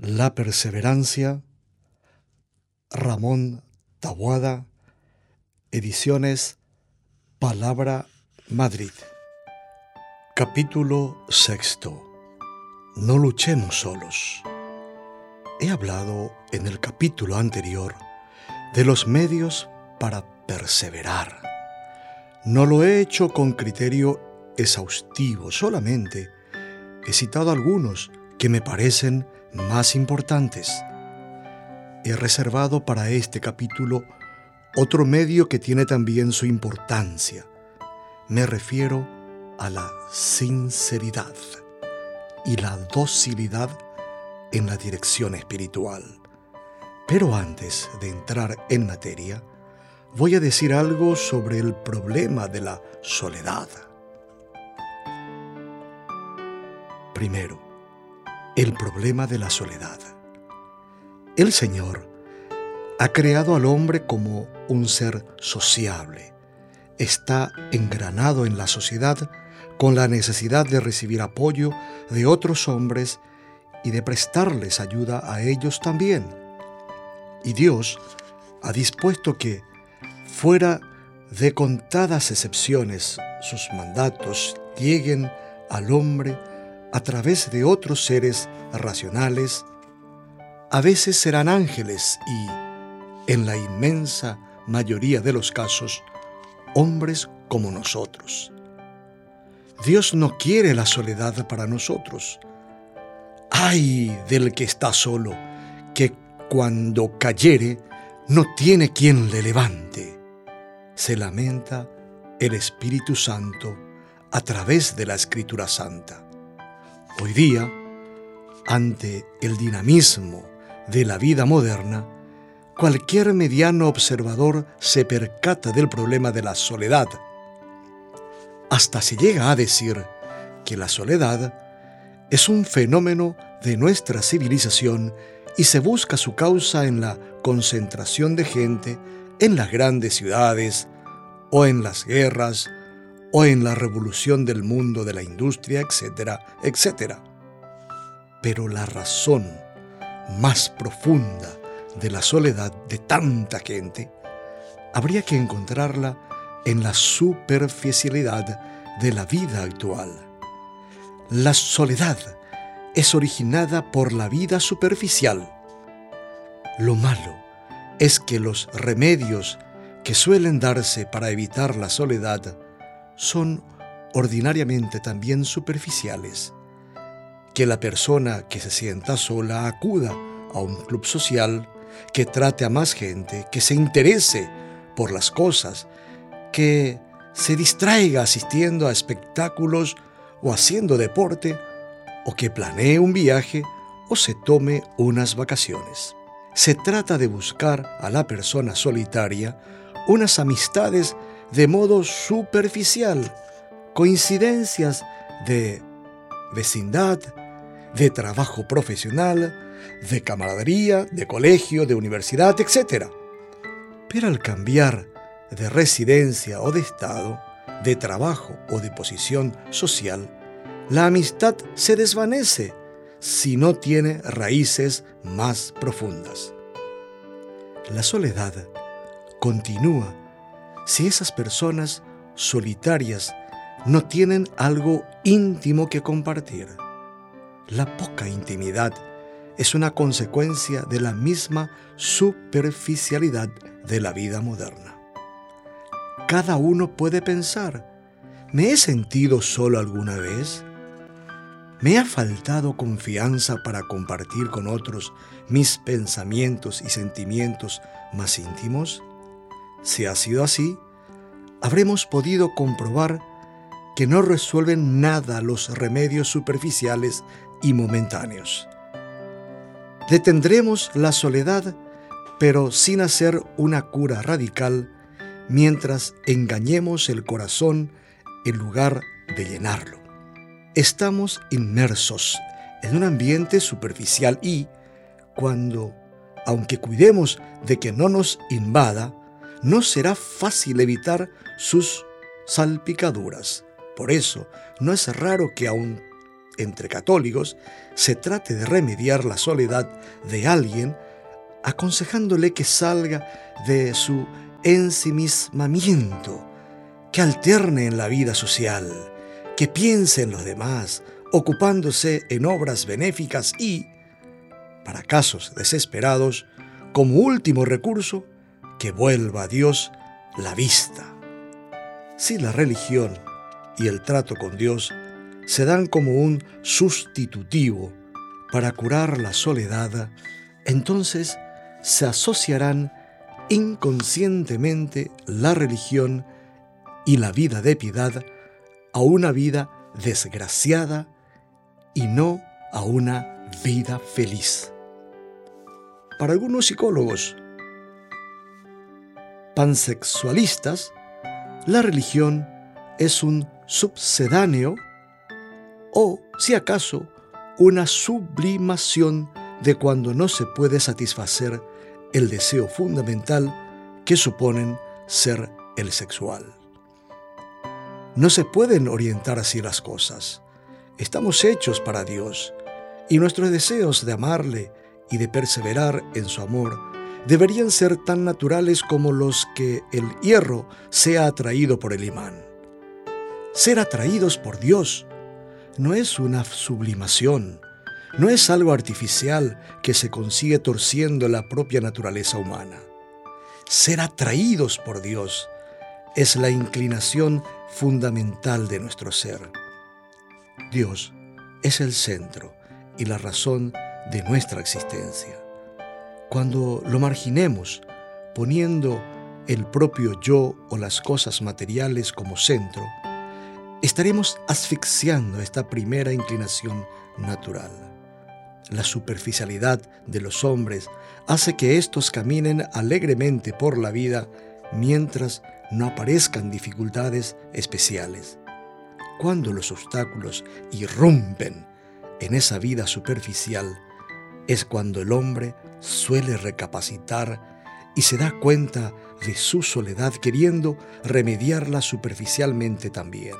La perseverancia, Ramón Tabuada, ediciones Palabra Madrid. Capítulo sexto. No luchemos solos. He hablado en el capítulo anterior de los medios para perseverar. No lo he hecho con criterio exhaustivo, solamente he citado algunos que me parecen más importantes. He reservado para este capítulo otro medio que tiene también su importancia. Me refiero a la sinceridad y la docilidad en la dirección espiritual. Pero antes de entrar en materia, voy a decir algo sobre el problema de la soledad. Primero, el problema de la soledad. El Señor ha creado al hombre como un ser sociable. Está engranado en la sociedad con la necesidad de recibir apoyo de otros hombres y de prestarles ayuda a ellos también. Y Dios ha dispuesto que, fuera de contadas excepciones, sus mandatos lleguen al hombre a través de otros seres racionales, a veces serán ángeles y, en la inmensa mayoría de los casos, hombres como nosotros. Dios no quiere la soledad para nosotros. Ay del que está solo, que cuando cayere no tiene quien le levante. Se lamenta el Espíritu Santo a través de la Escritura Santa. Hoy día, ante el dinamismo de la vida moderna, cualquier mediano observador se percata del problema de la soledad. Hasta se llega a decir que la soledad es un fenómeno de nuestra civilización y se busca su causa en la concentración de gente en las grandes ciudades o en las guerras o en la revolución del mundo de la industria, etcétera, etcétera. Pero la razón más profunda de la soledad de tanta gente habría que encontrarla en la superficialidad de la vida actual. La soledad es originada por la vida superficial. Lo malo es que los remedios que suelen darse para evitar la soledad son ordinariamente también superficiales. Que la persona que se sienta sola acuda a un club social, que trate a más gente, que se interese por las cosas, que se distraiga asistiendo a espectáculos o haciendo deporte, o que planee un viaje o se tome unas vacaciones. Se trata de buscar a la persona solitaria unas amistades de modo superficial, coincidencias de vecindad, de trabajo profesional, de camaradería, de colegio, de universidad, etc. Pero al cambiar de residencia o de estado, de trabajo o de posición social, la amistad se desvanece si no tiene raíces más profundas. La soledad continúa si esas personas solitarias no tienen algo íntimo que compartir. La poca intimidad es una consecuencia de la misma superficialidad de la vida moderna. Cada uno puede pensar, ¿me he sentido solo alguna vez? ¿Me ha faltado confianza para compartir con otros mis pensamientos y sentimientos más íntimos? Si ha sido así, habremos podido comprobar que no resuelven nada los remedios superficiales y momentáneos. Detendremos la soledad, pero sin hacer una cura radical, mientras engañemos el corazón en lugar de llenarlo. Estamos inmersos en un ambiente superficial y, cuando, aunque cuidemos de que no nos invada, no será fácil evitar sus salpicaduras. Por eso, no es raro que aun entre católicos se trate de remediar la soledad de alguien, aconsejándole que salga de su ensimismamiento, que alterne en la vida social, que piense en los demás, ocupándose en obras benéficas y, para casos desesperados, como último recurso, que vuelva a Dios la vista. Si la religión y el trato con Dios se dan como un sustitutivo para curar la soledad, entonces se asociarán inconscientemente la religión y la vida de piedad a una vida desgraciada y no a una vida feliz. Para algunos psicólogos pansexualistas, la religión es un subsedáneo o, si acaso, una sublimación de cuando no se puede satisfacer el deseo fundamental que suponen ser el sexual. No se pueden orientar así las cosas. Estamos hechos para Dios y nuestros deseos de amarle y de perseverar en su amor deberían ser tan naturales como los que el hierro sea atraído por el imán. Ser atraídos por Dios no es una sublimación, no es algo artificial que se consigue torciendo la propia naturaleza humana. Ser atraídos por Dios es la inclinación fundamental de nuestro ser. Dios es el centro y la razón de nuestra existencia. Cuando lo marginemos, poniendo el propio yo o las cosas materiales como centro, estaremos asfixiando esta primera inclinación natural. La superficialidad de los hombres hace que éstos caminen alegremente por la vida mientras no aparezcan dificultades especiales. Cuando los obstáculos irrumpen en esa vida superficial, es cuando el hombre suele recapacitar y se da cuenta de su soledad queriendo remediarla superficialmente también.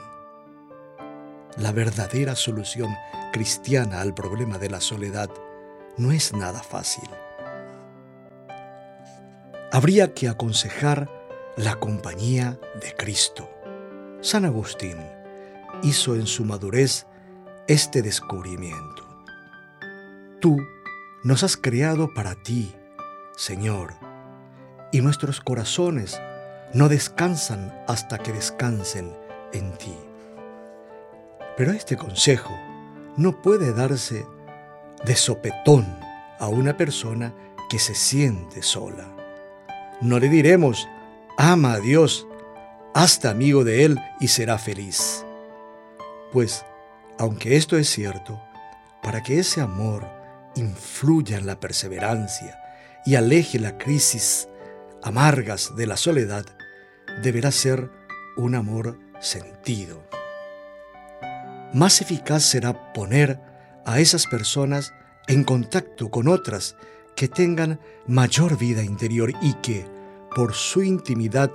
La verdadera solución cristiana al problema de la soledad no es nada fácil. Habría que aconsejar la compañía de Cristo. San Agustín hizo en su madurez este descubrimiento. Tú nos has creado para ti, Señor, y nuestros corazones no descansan hasta que descansen en ti. Pero este consejo no puede darse de sopetón a una persona que se siente sola. No le diremos, ama a Dios, hazte amigo de Él y será feliz. Pues, aunque esto es cierto, para que ese amor influya en la perseverancia y aleje la crisis amargas de la soledad, deberá ser un amor sentido más eficaz será poner a esas personas en contacto con otras que tengan mayor vida interior y que, por su intimidad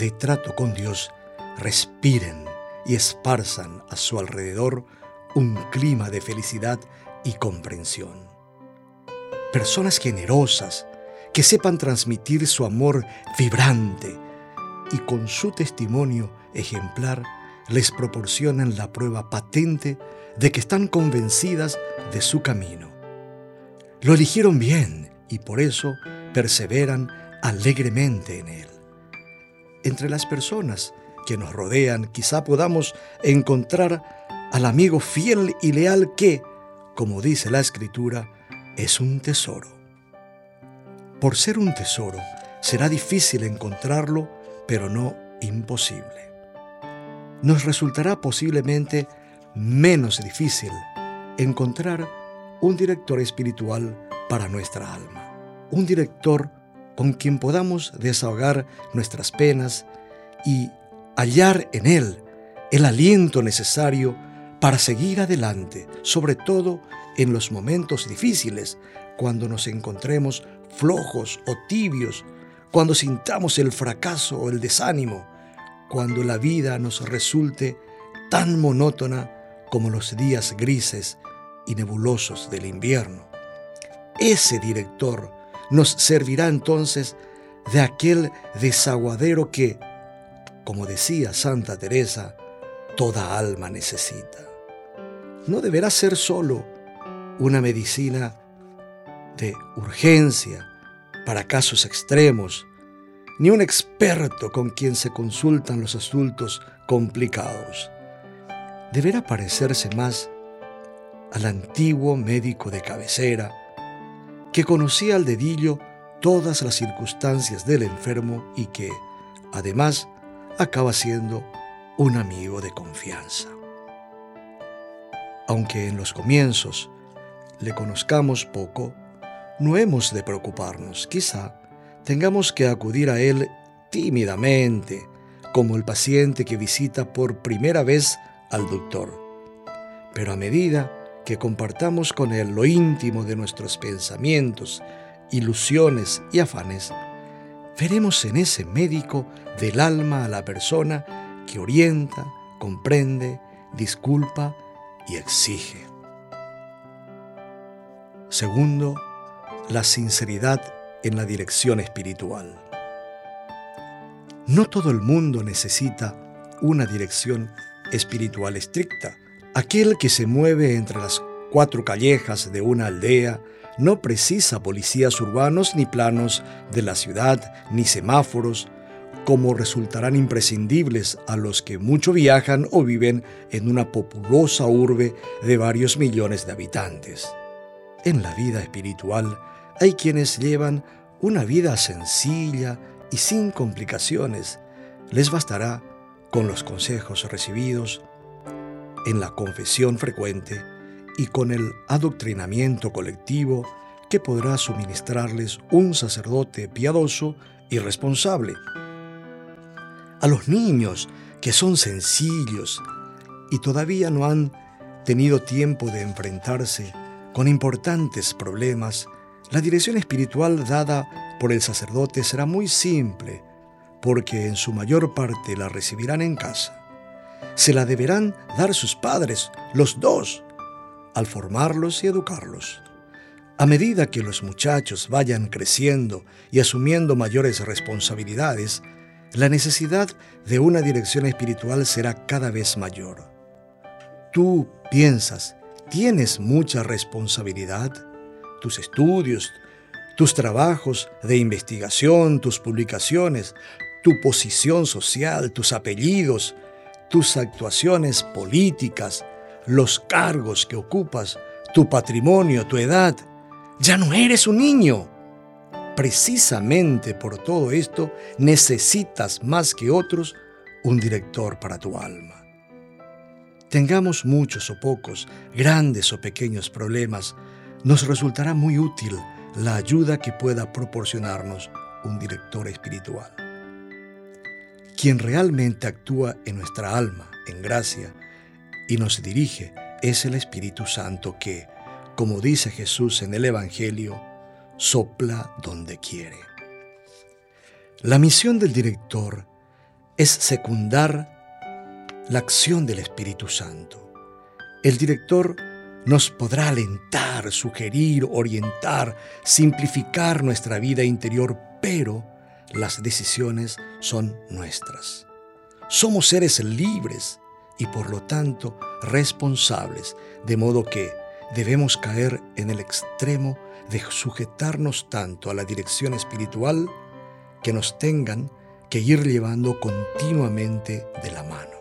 de trato con Dios, respiren y esparzan a su alrededor un clima de felicidad y comprensión. Personas generosas que sepan transmitir su amor vibrante y con su testimonio ejemplar les proporcionan la prueba patente de que están convencidas de su camino. Lo eligieron bien y por eso perseveran alegremente en él. Entre las personas que nos rodean quizá podamos encontrar al amigo fiel y leal que, como dice la escritura, es un tesoro. Por ser un tesoro, será difícil encontrarlo, pero no imposible nos resultará posiblemente menos difícil encontrar un director espiritual para nuestra alma, un director con quien podamos desahogar nuestras penas y hallar en él el aliento necesario para seguir adelante, sobre todo en los momentos difíciles, cuando nos encontremos flojos o tibios, cuando sintamos el fracaso o el desánimo, cuando la vida nos resulte tan monótona como los días grises y nebulosos del invierno. Ese director nos servirá entonces de aquel desaguadero que, como decía Santa Teresa, toda alma necesita. No deberá ser solo una medicina de urgencia para casos extremos, ni un experto con quien se consultan los asuntos complicados. Deberá parecerse más al antiguo médico de cabecera, que conocía al dedillo todas las circunstancias del enfermo y que, además, acaba siendo un amigo de confianza. Aunque en los comienzos le conozcamos poco, no hemos de preocuparnos. Quizá tengamos que acudir a él tímidamente, como el paciente que visita por primera vez al doctor. Pero a medida que compartamos con él lo íntimo de nuestros pensamientos, ilusiones y afanes, veremos en ese médico del alma a la persona que orienta, comprende, disculpa y exige. Segundo, la sinceridad en la dirección espiritual. No todo el mundo necesita una dirección espiritual estricta. Aquel que se mueve entre las cuatro callejas de una aldea no precisa policías urbanos ni planos de la ciudad, ni semáforos, como resultarán imprescindibles a los que mucho viajan o viven en una populosa urbe de varios millones de habitantes. En la vida espiritual hay quienes llevan una vida sencilla y sin complicaciones. Les bastará con los consejos recibidos en la confesión frecuente y con el adoctrinamiento colectivo que podrá suministrarles un sacerdote piadoso y responsable. A los niños que son sencillos y todavía no han tenido tiempo de enfrentarse con importantes problemas, la dirección espiritual dada por el sacerdote será muy simple, porque en su mayor parte la recibirán en casa. Se la deberán dar sus padres, los dos, al formarlos y educarlos. A medida que los muchachos vayan creciendo y asumiendo mayores responsabilidades, la necesidad de una dirección espiritual será cada vez mayor. Tú piensas, ¿tienes mucha responsabilidad? Tus estudios, tus trabajos de investigación, tus publicaciones, tu posición social, tus apellidos, tus actuaciones políticas, los cargos que ocupas, tu patrimonio, tu edad. Ya no eres un niño. Precisamente por todo esto necesitas más que otros un director para tu alma. Tengamos muchos o pocos, grandes o pequeños problemas, nos resultará muy útil la ayuda que pueda proporcionarnos un director espiritual. Quien realmente actúa en nuestra alma, en gracia, y nos dirige es el Espíritu Santo que, como dice Jesús en el Evangelio, sopla donde quiere. La misión del director es secundar la acción del Espíritu Santo. El director nos podrá alentar, sugerir, orientar, simplificar nuestra vida interior, pero las decisiones son nuestras. Somos seres libres y por lo tanto responsables, de modo que debemos caer en el extremo de sujetarnos tanto a la dirección espiritual que nos tengan que ir llevando continuamente de la mano.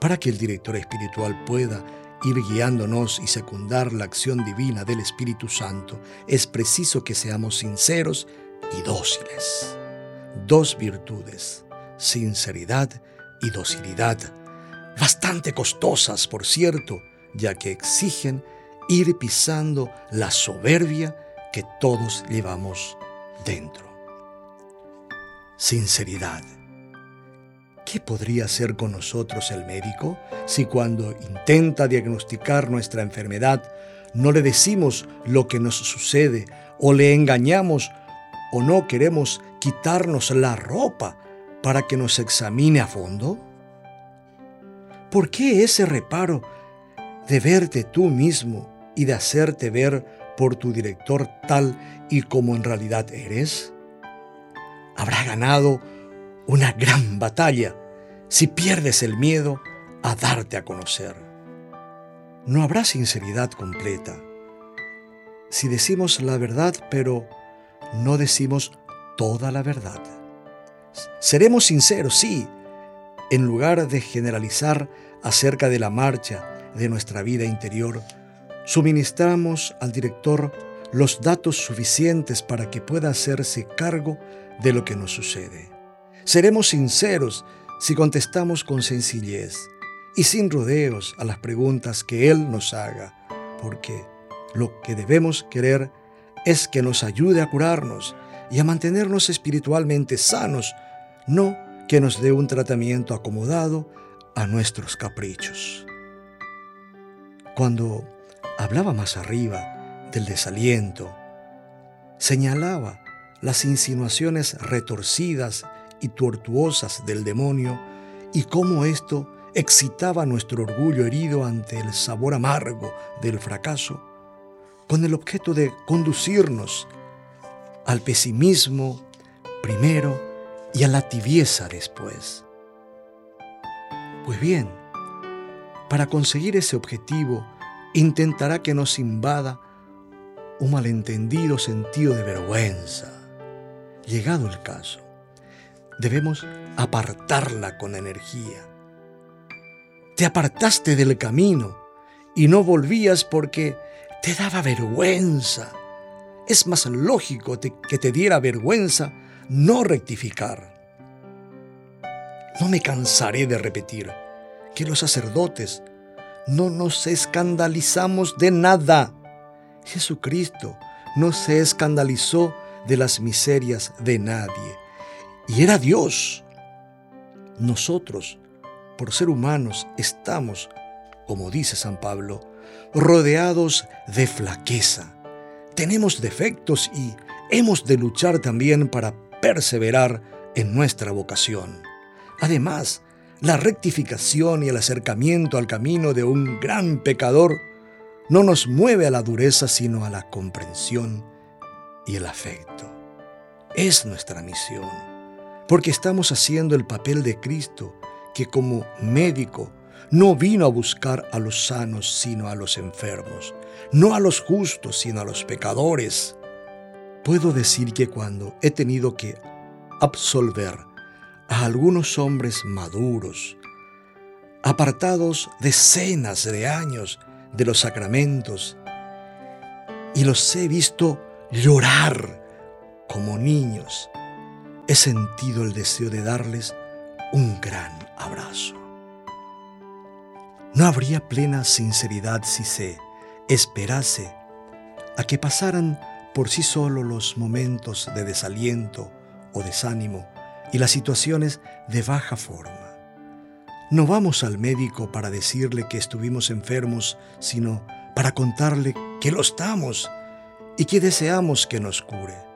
Para que el director espiritual pueda ir guiándonos y secundar la acción divina del Espíritu Santo, es preciso que seamos sinceros y dóciles. Dos virtudes, sinceridad y docilidad, bastante costosas, por cierto, ya que exigen ir pisando la soberbia que todos llevamos dentro. Sinceridad. ¿Qué podría hacer con nosotros el médico si cuando intenta diagnosticar nuestra enfermedad no le decimos lo que nos sucede o le engañamos o no queremos quitarnos la ropa para que nos examine a fondo? ¿Por qué ese reparo de verte tú mismo y de hacerte ver por tu director tal y como en realidad eres? Habrá ganado una gran batalla si pierdes el miedo a darte a conocer. No habrá sinceridad completa si decimos la verdad pero no decimos toda la verdad. Seremos sinceros, sí, en lugar de generalizar acerca de la marcha de nuestra vida interior, suministramos al director los datos suficientes para que pueda hacerse cargo de lo que nos sucede. Seremos sinceros si contestamos con sencillez y sin rodeos a las preguntas que Él nos haga, porque lo que debemos querer es que nos ayude a curarnos y a mantenernos espiritualmente sanos, no que nos dé un tratamiento acomodado a nuestros caprichos. Cuando hablaba más arriba del desaliento, señalaba las insinuaciones retorcidas y tortuosas del demonio y cómo esto excitaba nuestro orgullo herido ante el sabor amargo del fracaso, con el objeto de conducirnos al pesimismo primero y a la tibieza después. Pues bien, para conseguir ese objetivo, intentará que nos invada un malentendido sentido de vergüenza. Llegado el caso, debemos apartarla con energía. Te apartaste del camino y no volvías porque te daba vergüenza. Es más lógico que te diera vergüenza no rectificar. No me cansaré de repetir que los sacerdotes no nos escandalizamos de nada. Jesucristo no se escandalizó de las miserias de nadie. Y era Dios. Nosotros, por ser humanos, estamos, como dice San Pablo, rodeados de flaqueza. Tenemos defectos y hemos de luchar también para perseverar en nuestra vocación. Además, la rectificación y el acercamiento al camino de un gran pecador no nos mueve a la dureza, sino a la comprensión y el afecto. Es nuestra misión, porque estamos haciendo el papel de Cristo, que como médico no vino a buscar a los sanos, sino a los enfermos, no a los justos, sino a los pecadores. Puedo decir que cuando he tenido que absolver a algunos hombres maduros, apartados decenas de años de los sacramentos, y los he visto llorar como niños, he sentido el deseo de darles un gran abrazo. No habría plena sinceridad si se esperase a que pasaran por sí solo los momentos de desaliento o desánimo y las situaciones de baja forma. No vamos al médico para decirle que estuvimos enfermos, sino para contarle que lo estamos y que deseamos que nos cure.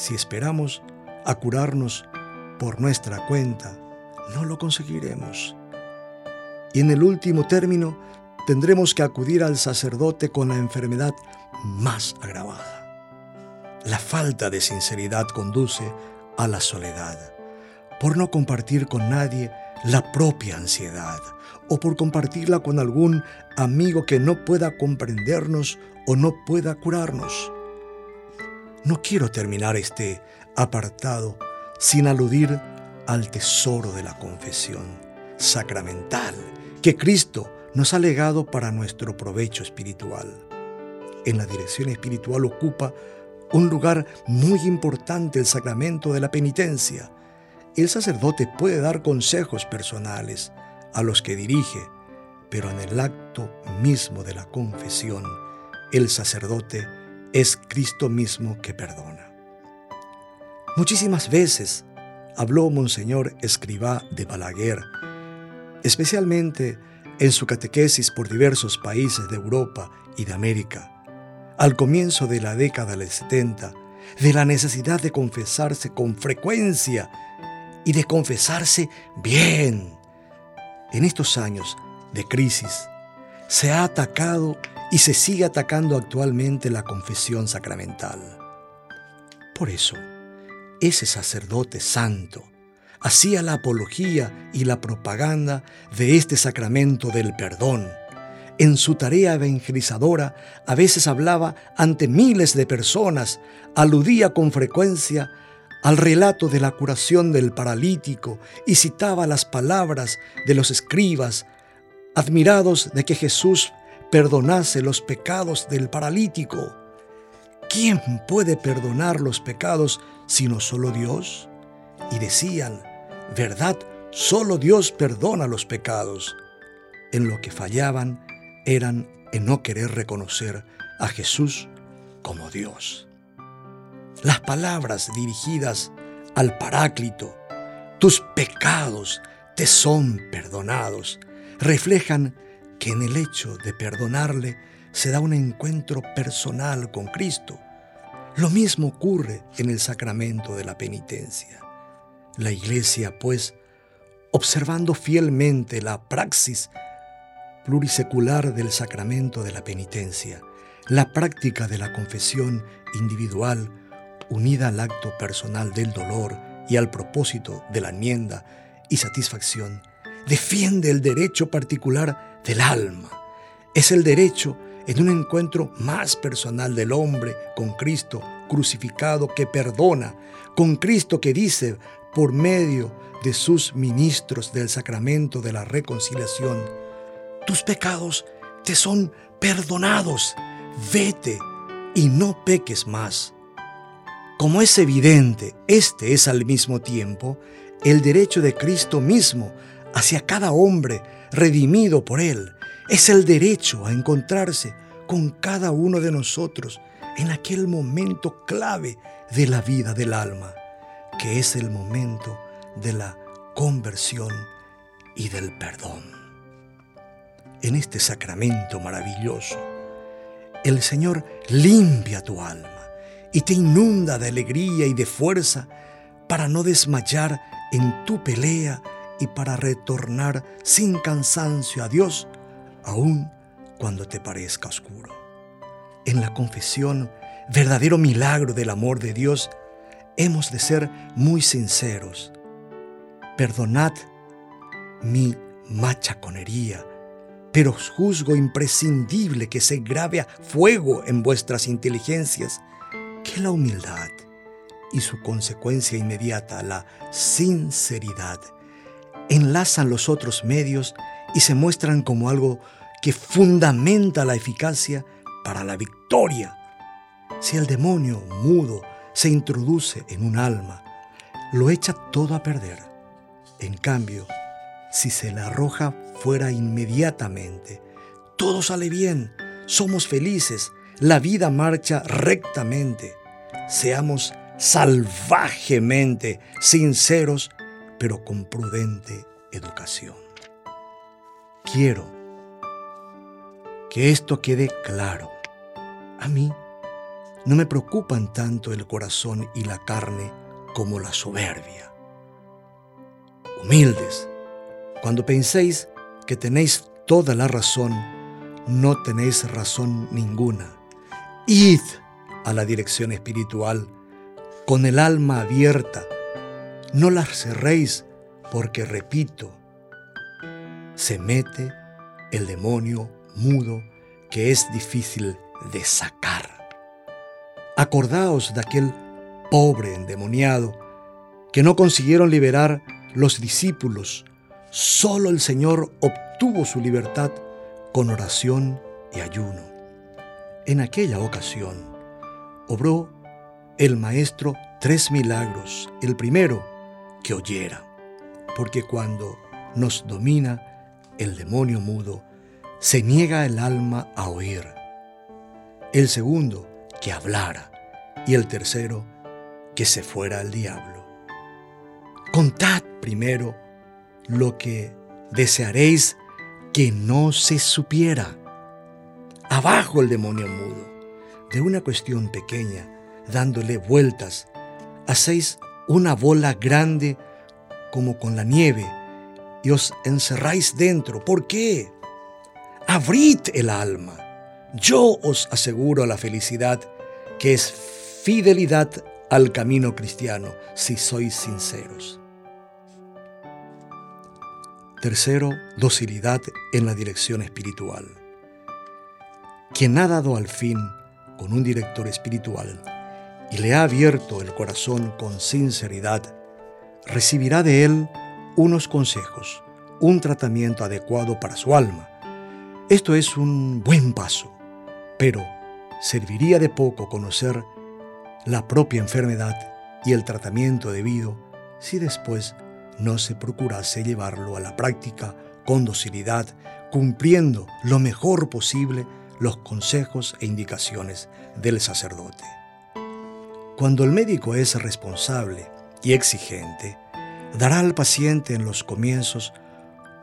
Si esperamos a curarnos por nuestra cuenta, no lo conseguiremos. Y en el último término, tendremos que acudir al sacerdote con la enfermedad más agravada. La falta de sinceridad conduce a la soledad, por no compartir con nadie la propia ansiedad o por compartirla con algún amigo que no pueda comprendernos o no pueda curarnos. No quiero terminar este apartado sin aludir al tesoro de la confesión sacramental que Cristo nos ha legado para nuestro provecho espiritual. En la dirección espiritual ocupa un lugar muy importante el sacramento de la penitencia. El sacerdote puede dar consejos personales a los que dirige, pero en el acto mismo de la confesión, el sacerdote es Cristo mismo que perdona. Muchísimas veces habló Monseñor Escribá de Balaguer, especialmente en su catequesis por diversos países de Europa y de América, al comienzo de la década del 70, de la necesidad de confesarse con frecuencia y de confesarse bien. En estos años de crisis se ha atacado y se sigue atacando actualmente la confesión sacramental. Por eso, ese sacerdote santo hacía la apología y la propaganda de este sacramento del perdón. En su tarea evangelizadora a veces hablaba ante miles de personas, aludía con frecuencia al relato de la curación del paralítico y citaba las palabras de los escribas, admirados de que Jesús perdonase los pecados del paralítico. ¿Quién puede perdonar los pecados sino solo Dios? Y decían, verdad, solo Dios perdona los pecados. En lo que fallaban eran en no querer reconocer a Jesús como Dios. Las palabras dirigidas al Paráclito, tus pecados te son perdonados, reflejan que en el hecho de perdonarle se da un encuentro personal con Cristo. Lo mismo ocurre en el sacramento de la penitencia. La Iglesia, pues, observando fielmente la praxis plurisecular del sacramento de la penitencia, la práctica de la confesión individual unida al acto personal del dolor y al propósito de la enmienda y satisfacción, defiende el derecho particular del alma. Es el derecho en un encuentro más personal del hombre con Cristo crucificado que perdona, con Cristo que dice por medio de sus ministros del sacramento de la reconciliación, tus pecados te son perdonados, vete y no peques más. Como es evidente, este es al mismo tiempo el derecho de Cristo mismo hacia cada hombre redimido por Él. Es el derecho a encontrarse con cada uno de nosotros en aquel momento clave de la vida del alma, que es el momento de la conversión y del perdón. En este sacramento maravilloso, el Señor limpia tu alma y te inunda de alegría y de fuerza para no desmayar en tu pelea y para retornar sin cansancio a Dios, aun cuando te parezca oscuro. En la confesión, verdadero milagro del amor de Dios, hemos de ser muy sinceros. Perdonad mi machaconería, pero os juzgo imprescindible que se grave a fuego en vuestras inteligencias que la humildad y su consecuencia inmediata, la sinceridad, enlazan los otros medios y se muestran como algo que fundamenta la eficacia para la victoria. Si el demonio mudo se introduce en un alma, lo echa todo a perder. En cambio, si se le arroja fuera inmediatamente, todo sale bien, somos felices, la vida marcha rectamente. Seamos salvajemente sinceros, pero con prudente educación. Quiero que esto quede claro. A mí no me preocupan tanto el corazón y la carne como la soberbia. Humildes, cuando penséis que tenéis toda la razón, no tenéis razón ninguna Id a la dirección espiritual con el alma abierta. No la cerréis porque, repito, se mete el demonio mudo que es difícil de sacar. Acordaos de aquel pobre endemoniado que no consiguieron liberar los discípulos. Solo el Señor obtuvo su libertad con oración y ayuno. En aquella ocasión, obró el maestro tres milagros. El primero, que oyera, porque cuando nos domina el demonio mudo, se niega el alma a oír. El segundo, que hablara. Y el tercero, que se fuera al diablo. Contad primero lo que desearéis que no se supiera abajo el demonio mudo. De una cuestión pequeña, dándole vueltas, hacéis una bola grande como con la nieve y os encerráis dentro. ¿Por qué? abrid el alma. Yo os aseguro la felicidad que es fidelidad al camino cristiano si sois sinceros. Tercero, docilidad en la dirección espiritual. Quien ha dado al fin con un director espiritual y le ha abierto el corazón con sinceridad, recibirá de él unos consejos, un tratamiento adecuado para su alma. Esto es un buen paso, pero serviría de poco conocer la propia enfermedad y el tratamiento debido si después no se procurase llevarlo a la práctica con docilidad, cumpliendo lo mejor posible los consejos e indicaciones del sacerdote. Cuando el médico es responsable y exigente, dará al paciente en los comienzos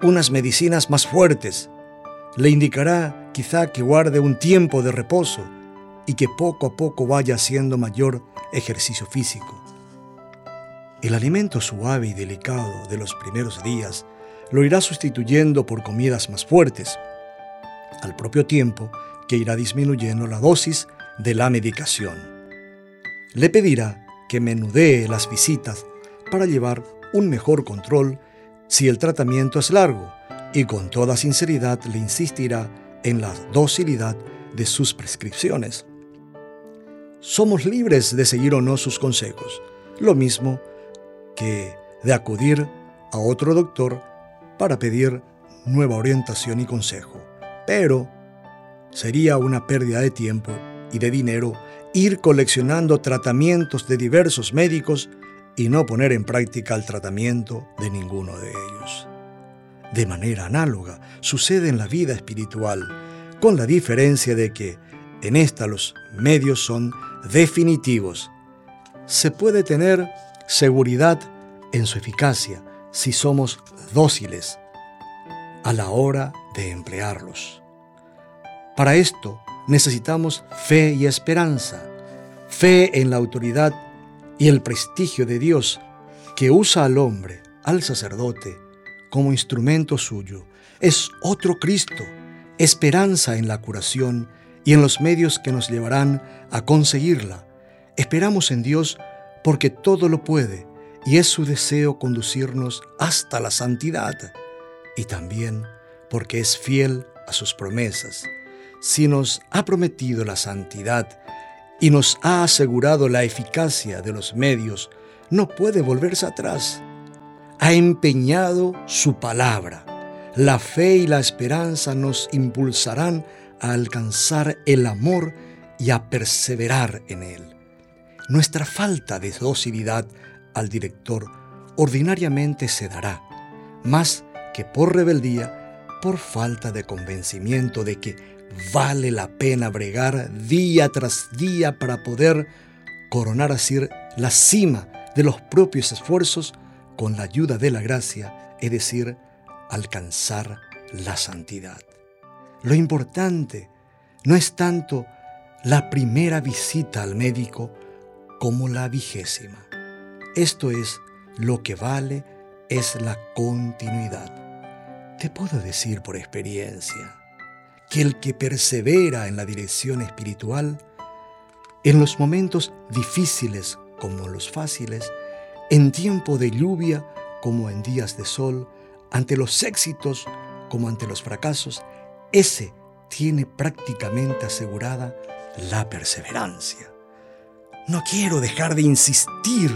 unas medicinas más fuertes, le indicará quizá que guarde un tiempo de reposo y que poco a poco vaya haciendo mayor ejercicio físico. El alimento suave y delicado de los primeros días lo irá sustituyendo por comidas más fuertes, al propio tiempo que irá disminuyendo la dosis de la medicación le pedirá que menudee las visitas para llevar un mejor control si el tratamiento es largo y con toda sinceridad le insistirá en la docilidad de sus prescripciones. Somos libres de seguir o no sus consejos, lo mismo que de acudir a otro doctor para pedir nueva orientación y consejo. Pero sería una pérdida de tiempo y de dinero ir coleccionando tratamientos de diversos médicos y no poner en práctica el tratamiento de ninguno de ellos. De manera análoga sucede en la vida espiritual, con la diferencia de que en esta los medios son definitivos. Se puede tener seguridad en su eficacia si somos dóciles a la hora de emplearlos. Para esto necesitamos fe y esperanza, fe en la autoridad y el prestigio de Dios que usa al hombre, al sacerdote, como instrumento suyo. Es otro Cristo, esperanza en la curación y en los medios que nos llevarán a conseguirla. Esperamos en Dios porque todo lo puede y es su deseo conducirnos hasta la santidad y también porque es fiel a sus promesas si nos ha prometido la santidad y nos ha asegurado la eficacia de los medios, no puede volverse atrás. Ha empeñado su palabra. La fe y la esperanza nos impulsarán a alcanzar el amor y a perseverar en él. Nuestra falta de docilidad al director ordinariamente se dará, más que por rebeldía, por falta de convencimiento de que vale la pena bregar día tras día para poder coronar así la cima de los propios esfuerzos con la ayuda de la gracia, es decir, alcanzar la santidad. Lo importante no es tanto la primera visita al médico como la vigésima. Esto es, lo que vale es la continuidad. Te puedo decir por experiencia, que el que persevera en la dirección espiritual, en los momentos difíciles como los fáciles, en tiempo de lluvia como en días de sol, ante los éxitos como ante los fracasos, ese tiene prácticamente asegurada la perseverancia. No quiero dejar de insistir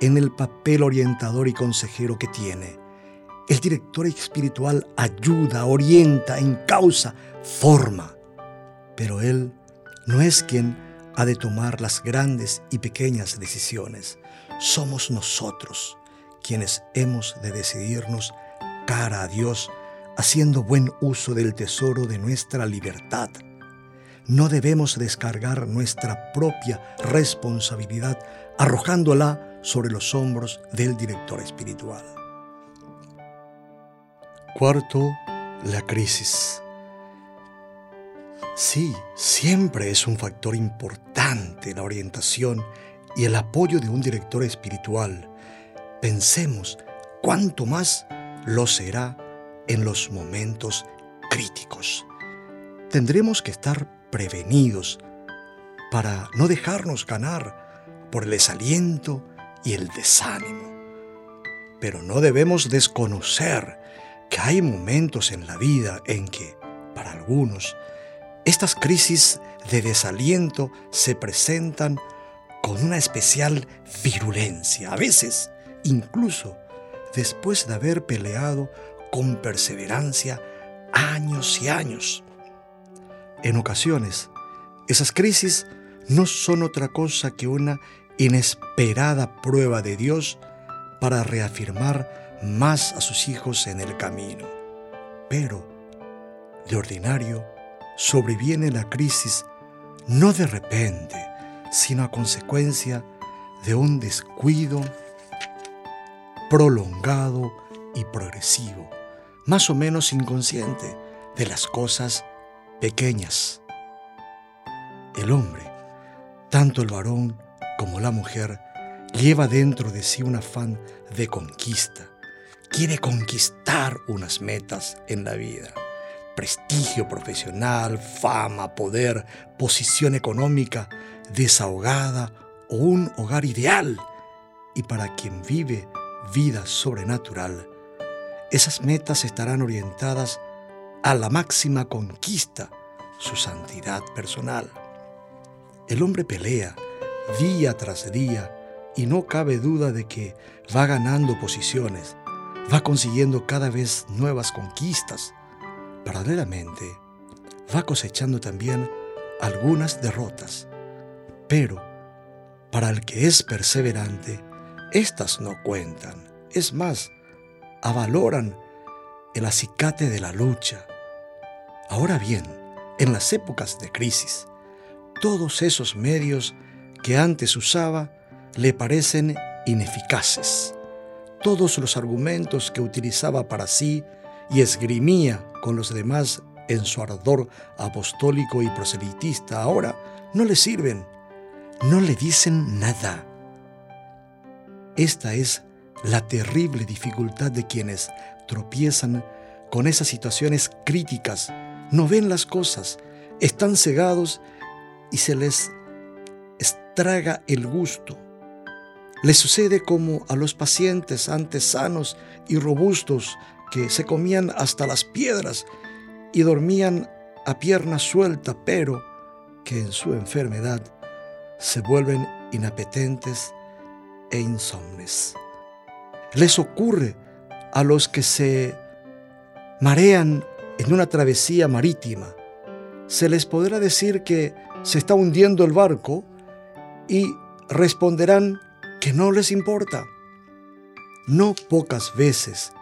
en el papel orientador y consejero que tiene el director espiritual ayuda, orienta, encausa, forma. Pero Él no es quien ha de tomar las grandes y pequeñas decisiones. Somos nosotros quienes hemos de decidirnos cara a Dios, haciendo buen uso del tesoro de nuestra libertad. No debemos descargar nuestra propia responsabilidad arrojándola sobre los hombros del director espiritual. Cuarto, la crisis. Sí, siempre es un factor importante la orientación y el apoyo de un director espiritual. Pensemos cuánto más lo será en los momentos críticos. tendremos que estar prevenidos para no dejarnos ganar por el desaliento y el desánimo. Pero no debemos desconocer que hay momentos en la vida en que, para algunos, estas crisis de desaliento se presentan con una especial virulencia, a veces incluso después de haber peleado con perseverancia años y años. En ocasiones, esas crisis no son otra cosa que una inesperada prueba de Dios para reafirmar más a sus hijos en el camino. Pero, de ordinario, sobreviene la crisis no de repente, sino a consecuencia de un descuido prolongado y progresivo, más o menos inconsciente, de las cosas pequeñas. El hombre, tanto el varón como la mujer, lleva dentro de sí un afán de conquista. Quiere conquistar unas metas en la vida. Prestigio profesional, fama, poder, posición económica, desahogada o un hogar ideal. Y para quien vive vida sobrenatural, esas metas estarán orientadas a la máxima conquista, su santidad personal. El hombre pelea día tras día y no cabe duda de que va ganando posiciones, va consiguiendo cada vez nuevas conquistas. Paralelamente, va cosechando también algunas derrotas. Pero, para el que es perseverante, estas no cuentan. Es más, avaloran el acicate de la lucha. Ahora bien, en las épocas de crisis, todos esos medios que antes usaba le parecen ineficaces. Todos los argumentos que utilizaba para sí y esgrimía con los demás en su ardor apostólico y proselitista ahora no le sirven, no le dicen nada. Esta es la terrible dificultad de quienes tropiezan con esas situaciones críticas, no ven las cosas, están cegados y se les estraga el gusto. Les sucede como a los pacientes antes sanos y robustos que se comían hasta las piedras y dormían a pierna suelta, pero que en su enfermedad se vuelven inapetentes e insomnes. Les ocurre a los que se marean en una travesía marítima. Se les podrá decir que se está hundiendo el barco y responderán que no les importa. No pocas veces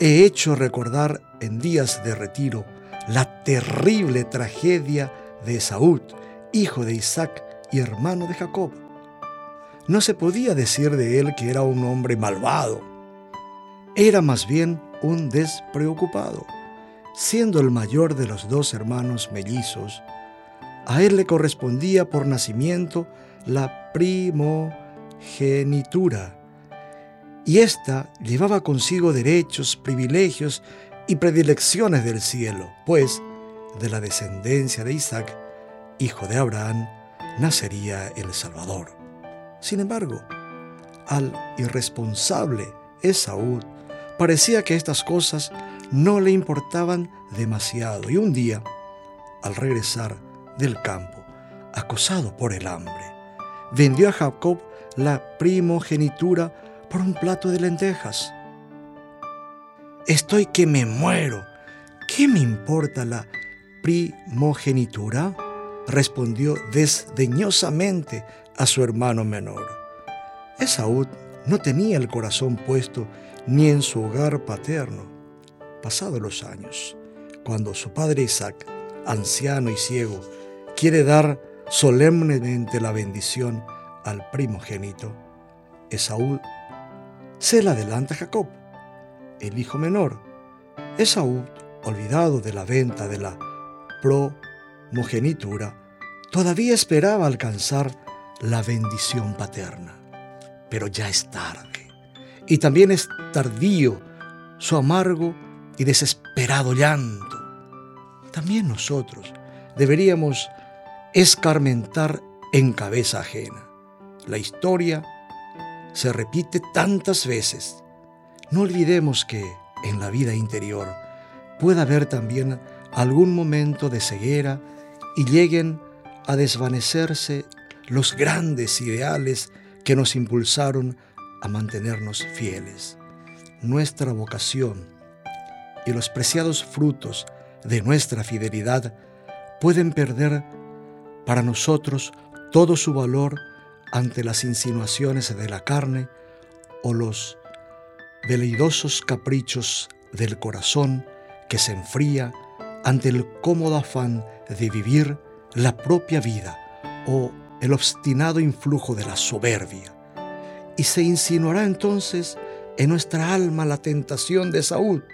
he hecho recordar en días de retiro la terrible tragedia de Saúl, hijo de Isaac y hermano de Jacob. No se podía decir de él que era un hombre malvado. Era más bien un despreocupado. Siendo el mayor de los dos hermanos mellizos, a él le correspondía por nacimiento la primogenitura, y ésta llevaba consigo derechos, privilegios y predilecciones del cielo, pues de la descendencia de Isaac, hijo de Abraham, nacería el Salvador. Sin embargo, al irresponsable Esaú parecía que estas cosas no le importaban demasiado y un día, al regresar del campo, acosado por el hambre, vendió a Jacob la primogenitura por un plato de lentejas. Estoy que me muero. ¿Qué me importa la primogenitura? respondió desdeñosamente a su hermano menor. Esaú no tenía el corazón puesto ni en su hogar paterno. Pasados los años, cuando su padre Isaac, anciano y ciego, quiere dar solemnemente la bendición al primogénito, Esaú se la adelanta Jacob, el hijo menor. Esaú, olvidado de la venta de la primogenitura, todavía esperaba alcanzar la bendición paterna. Pero ya es tarde. Y también es tardío su amargo y desesperado llanto. También nosotros deberíamos escarmentar en cabeza ajena. La historia se repite tantas veces. No olvidemos que en la vida interior puede haber también algún momento de ceguera y lleguen a desvanecerse los grandes ideales que nos impulsaron a mantenernos fieles. Nuestra vocación y los preciados frutos de nuestra fidelidad pueden perder para nosotros todo su valor ante las insinuaciones de la carne o los veleidosos caprichos del corazón que se enfría ante el cómodo afán de vivir la propia vida o el obstinado influjo de la soberbia. Y se insinuará entonces en nuestra alma la tentación de Saúl,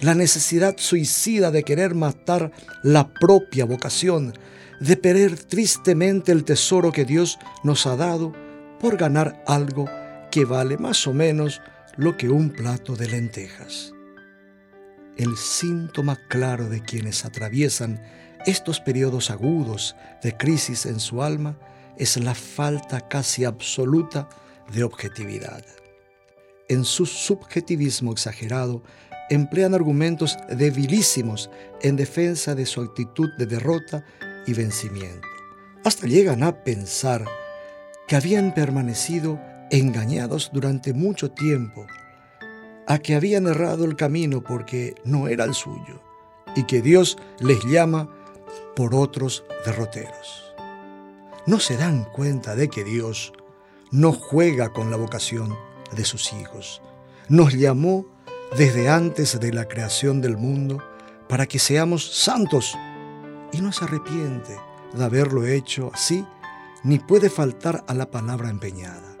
la necesidad suicida de querer matar la propia vocación, de perder tristemente el tesoro que Dios nos ha dado por ganar algo que vale más o menos lo que un plato de lentejas. El síntoma claro de quienes atraviesan estos periodos agudos de crisis en su alma es la falta casi absoluta de objetividad. En su subjetivismo exagerado, emplean argumentos debilísimos en defensa de su actitud de derrota y vencimiento. Hasta llegan a pensar que habían permanecido engañados durante mucho tiempo, a que habían errado el camino porque no era el suyo y que Dios les llama por otros derroteros. No se dan cuenta de que Dios no juega con la vocación de sus hijos. Nos llamó desde antes de la creación del mundo para que seamos santos y no se arrepiente de haberlo hecho así, ni puede faltar a la palabra empeñada.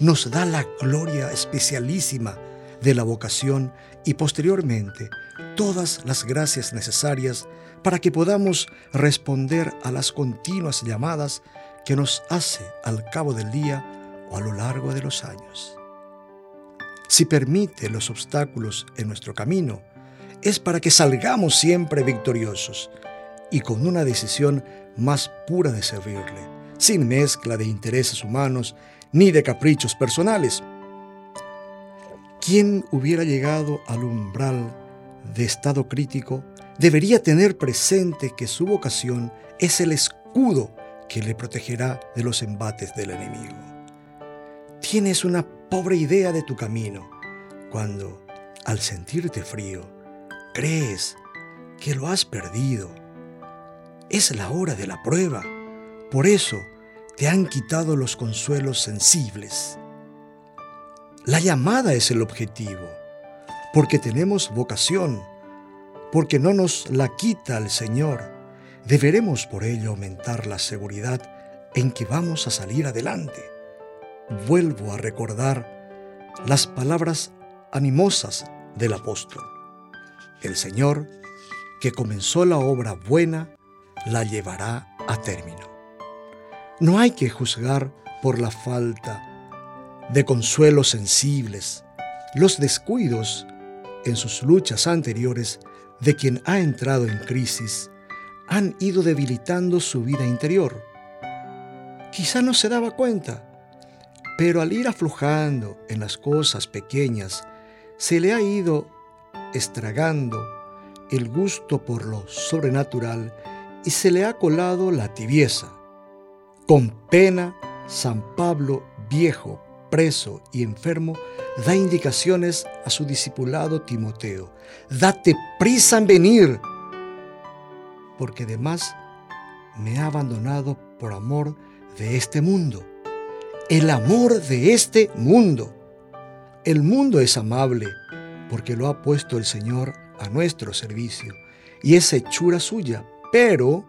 Nos da la gloria especialísima de la vocación y posteriormente todas las gracias necesarias para que podamos responder a las continuas llamadas que nos hace al cabo del día o a lo largo de los años. Si permite los obstáculos en nuestro camino, es para que salgamos siempre victoriosos y con una decisión más pura de servirle, sin mezcla de intereses humanos ni de caprichos personales. Quien hubiera llegado al umbral de estado crítico debería tener presente que su vocación es el escudo que le protegerá de los embates del enemigo. Tienes una pobre idea de tu camino cuando, al sentirte frío, crees que lo has perdido es la hora de la prueba. Por eso te han quitado los consuelos sensibles. La llamada es el objetivo, porque tenemos vocación, porque no nos la quita el Señor. Deberemos por ello aumentar la seguridad en que vamos a salir adelante. Vuelvo a recordar las palabras animosas del apóstol. El Señor, que comenzó la obra buena, la llevará a término. No hay que juzgar por la falta de consuelos sensibles, los descuidos en sus luchas anteriores de quien ha entrado en crisis han ido debilitando su vida interior. Quizá no se daba cuenta, pero al ir aflojando en las cosas pequeñas, se le ha ido estragando el gusto por lo sobrenatural y se le ha colado la tibieza. Con pena, San Pablo, viejo, preso y enfermo, da indicaciones a su discipulado Timoteo. Date prisa en venir, porque además me ha abandonado por amor de este mundo. El amor de este mundo. El mundo es amable porque lo ha puesto el Señor a nuestro servicio y es hechura suya pero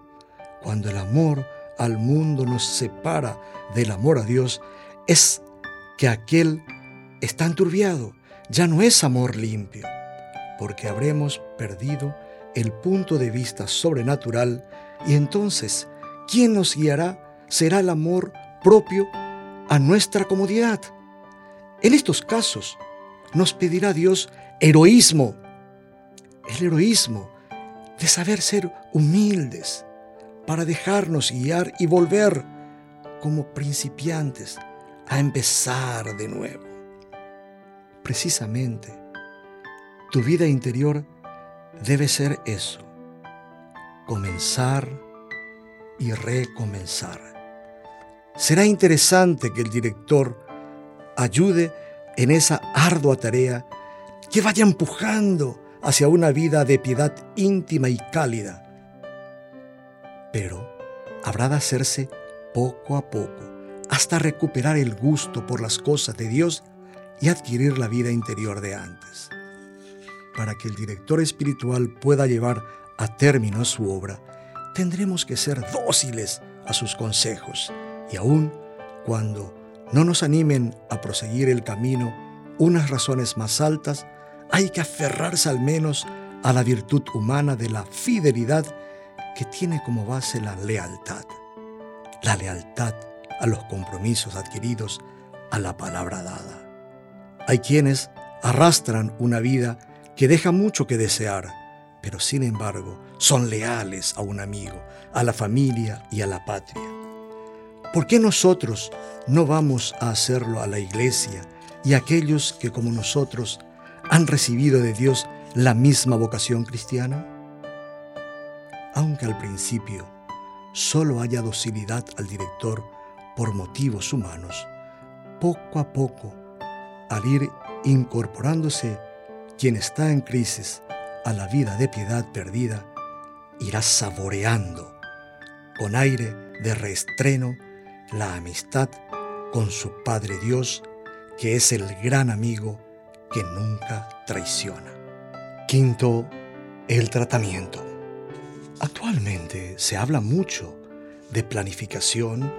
cuando el amor al mundo nos separa del amor a Dios, es que aquel está enturbiado, ya no es amor limpio, porque habremos perdido el punto de vista sobrenatural y entonces, ¿quién nos guiará? Será el amor propio a nuestra comodidad. En estos casos, nos pedirá Dios heroísmo. El heroísmo de saber ser humildes, para dejarnos guiar y volver como principiantes a empezar de nuevo. Precisamente, tu vida interior debe ser eso, comenzar y recomenzar. Será interesante que el director ayude en esa ardua tarea que vaya empujando hacia una vida de piedad íntima y cálida. Pero habrá de hacerse poco a poco hasta recuperar el gusto por las cosas de Dios y adquirir la vida interior de antes. Para que el director espiritual pueda llevar a término su obra, tendremos que ser dóciles a sus consejos y aun cuando no nos animen a proseguir el camino unas razones más altas, hay que aferrarse al menos a la virtud humana de la fidelidad que tiene como base la lealtad. La lealtad a los compromisos adquiridos, a la palabra dada. Hay quienes arrastran una vida que deja mucho que desear, pero sin embargo son leales a un amigo, a la familia y a la patria. ¿Por qué nosotros no vamos a hacerlo a la iglesia y a aquellos que como nosotros han recibido de Dios la misma vocación cristiana? Aunque al principio solo haya docilidad al director por motivos humanos, poco a poco, al ir incorporándose quien está en crisis a la vida de piedad perdida, irá saboreando con aire de reestreno la amistad con su Padre Dios, que es el gran amigo que nunca traiciona. Quinto, el tratamiento. Actualmente se habla mucho de planificación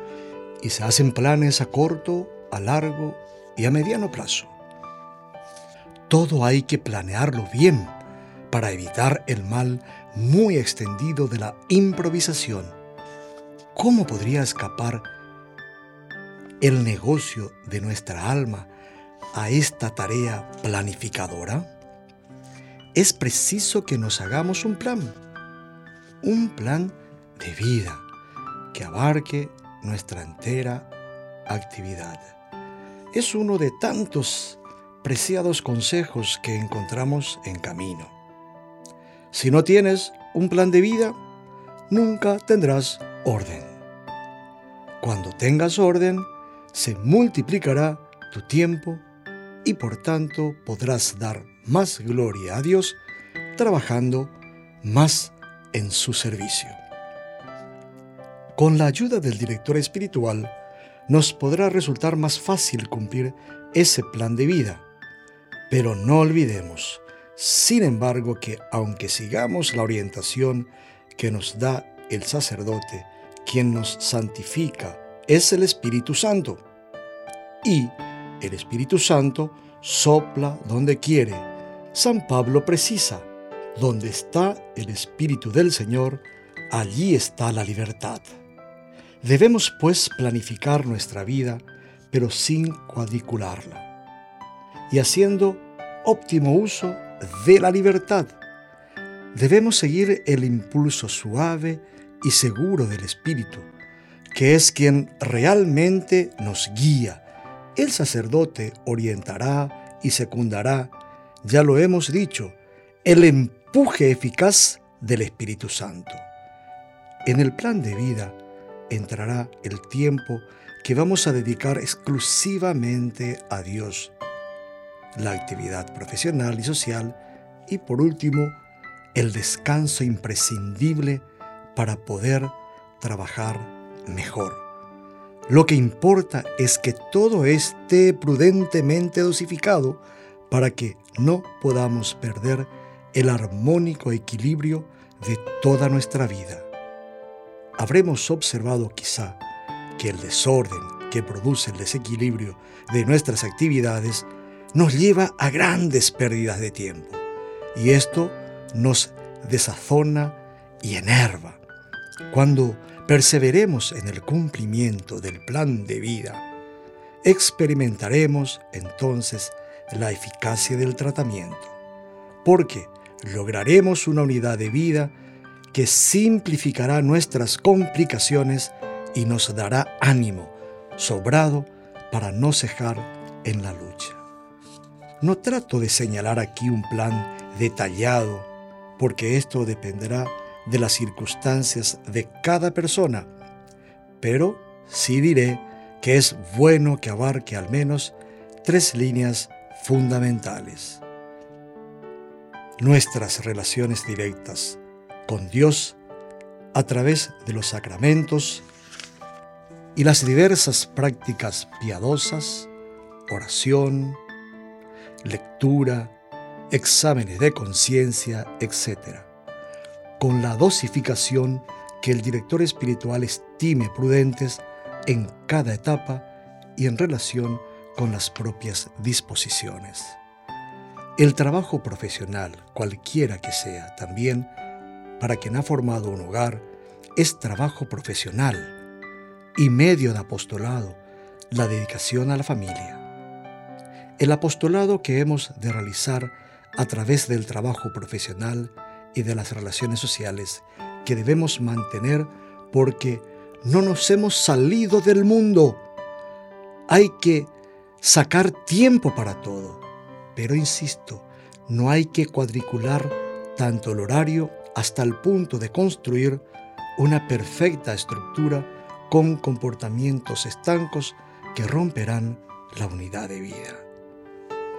y se hacen planes a corto, a largo y a mediano plazo. Todo hay que planearlo bien para evitar el mal muy extendido de la improvisación. ¿Cómo podría escapar el negocio de nuestra alma a esta tarea planificadora? Es preciso que nos hagamos un plan, un plan de vida que abarque nuestra entera actividad. Es uno de tantos preciados consejos que encontramos en camino. Si no tienes un plan de vida, nunca tendrás orden. Cuando tengas orden, se multiplicará tu tiempo y por tanto podrás dar más gloria a Dios trabajando más en su servicio. Con la ayuda del director espiritual, nos podrá resultar más fácil cumplir ese plan de vida. Pero no olvidemos, sin embargo, que aunque sigamos la orientación que nos da el sacerdote, quien nos santifica es el Espíritu Santo. Y el Espíritu Santo sopla donde quiere. San Pablo precisa, donde está el Espíritu del Señor, allí está la libertad. Debemos pues planificar nuestra vida, pero sin cuadricularla, y haciendo óptimo uso de la libertad. Debemos seguir el impulso suave y seguro del Espíritu, que es quien realmente nos guía. El sacerdote orientará y secundará, ya lo hemos dicho, el empuje eficaz del Espíritu Santo. En el plan de vida entrará el tiempo que vamos a dedicar exclusivamente a Dios, la actividad profesional y social y por último, el descanso imprescindible para poder trabajar mejor. Lo que importa es que todo esté prudentemente dosificado para que no podamos perder el armónico equilibrio de toda nuestra vida. Habremos observado quizá que el desorden que produce el desequilibrio de nuestras actividades nos lleva a grandes pérdidas de tiempo y esto nos desazona y enerva. Cuando perseveremos en el cumplimiento del plan de vida, experimentaremos entonces la eficacia del tratamiento, porque lograremos una unidad de vida que simplificará nuestras complicaciones y nos dará ánimo sobrado para no cejar en la lucha. No trato de señalar aquí un plan detallado, porque esto dependerá de las circunstancias de cada persona, pero sí diré que es bueno que abarque al menos tres líneas fundamentales. Nuestras relaciones directas con Dios a través de los sacramentos y las diversas prácticas piadosas, oración, lectura, exámenes de conciencia, etc., con la dosificación que el director espiritual estime prudentes en cada etapa y en relación con las propias disposiciones. El trabajo profesional, cualquiera que sea, también para quien ha formado un hogar, es trabajo profesional y medio de apostolado, la dedicación a la familia. El apostolado que hemos de realizar a través del trabajo profesional y de las relaciones sociales que debemos mantener porque no nos hemos salido del mundo. Hay que sacar tiempo para todo. Pero insisto, no hay que cuadricular tanto el horario hasta el punto de construir una perfecta estructura con comportamientos estancos que romperán la unidad de vida.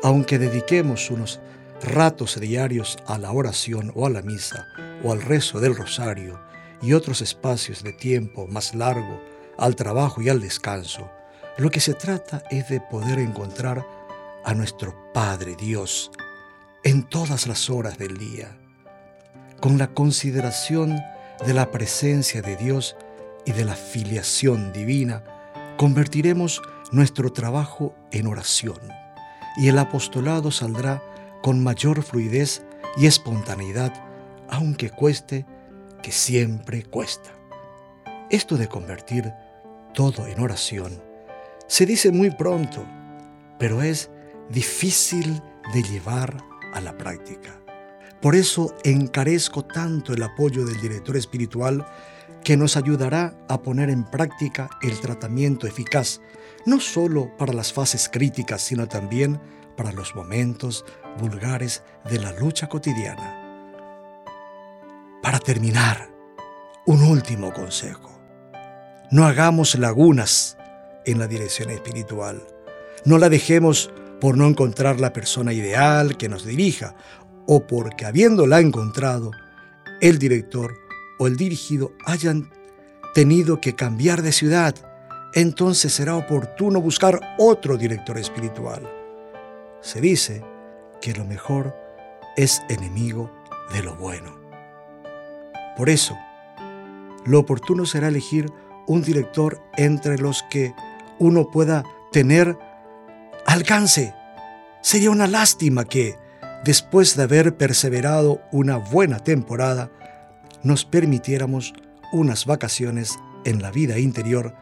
Aunque dediquemos unos ratos diarios a la oración o a la misa o al rezo del rosario y otros espacios de tiempo más largo al trabajo y al descanso, lo que se trata es de poder encontrar a nuestro Padre Dios en todas las horas del día, con la consideración de la presencia de Dios y de la filiación divina, convertiremos nuestro trabajo en oración y el apostolado saldrá con mayor fluidez y espontaneidad, aunque cueste, que siempre cuesta. Esto de convertir todo en oración se dice muy pronto, pero es difícil de llevar a la práctica. Por eso encarezco tanto el apoyo del director espiritual que nos ayudará a poner en práctica el tratamiento eficaz, no solo para las fases críticas, sino también para los momentos vulgares de la lucha cotidiana. Para terminar, un último consejo. No hagamos lagunas en la dirección espiritual. No la dejemos por no encontrar la persona ideal que nos dirija o porque habiéndola encontrado, el director o el dirigido hayan tenido que cambiar de ciudad, entonces será oportuno buscar otro director espiritual. Se dice que lo mejor es enemigo de lo bueno. Por eso, lo oportuno será elegir un director entre los que uno pueda tener alcance. Sería una lástima que, después de haber perseverado una buena temporada, nos permitiéramos unas vacaciones en la vida interior,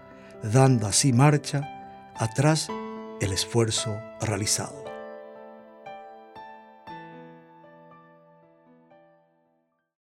dando así marcha atrás el esfuerzo realizado.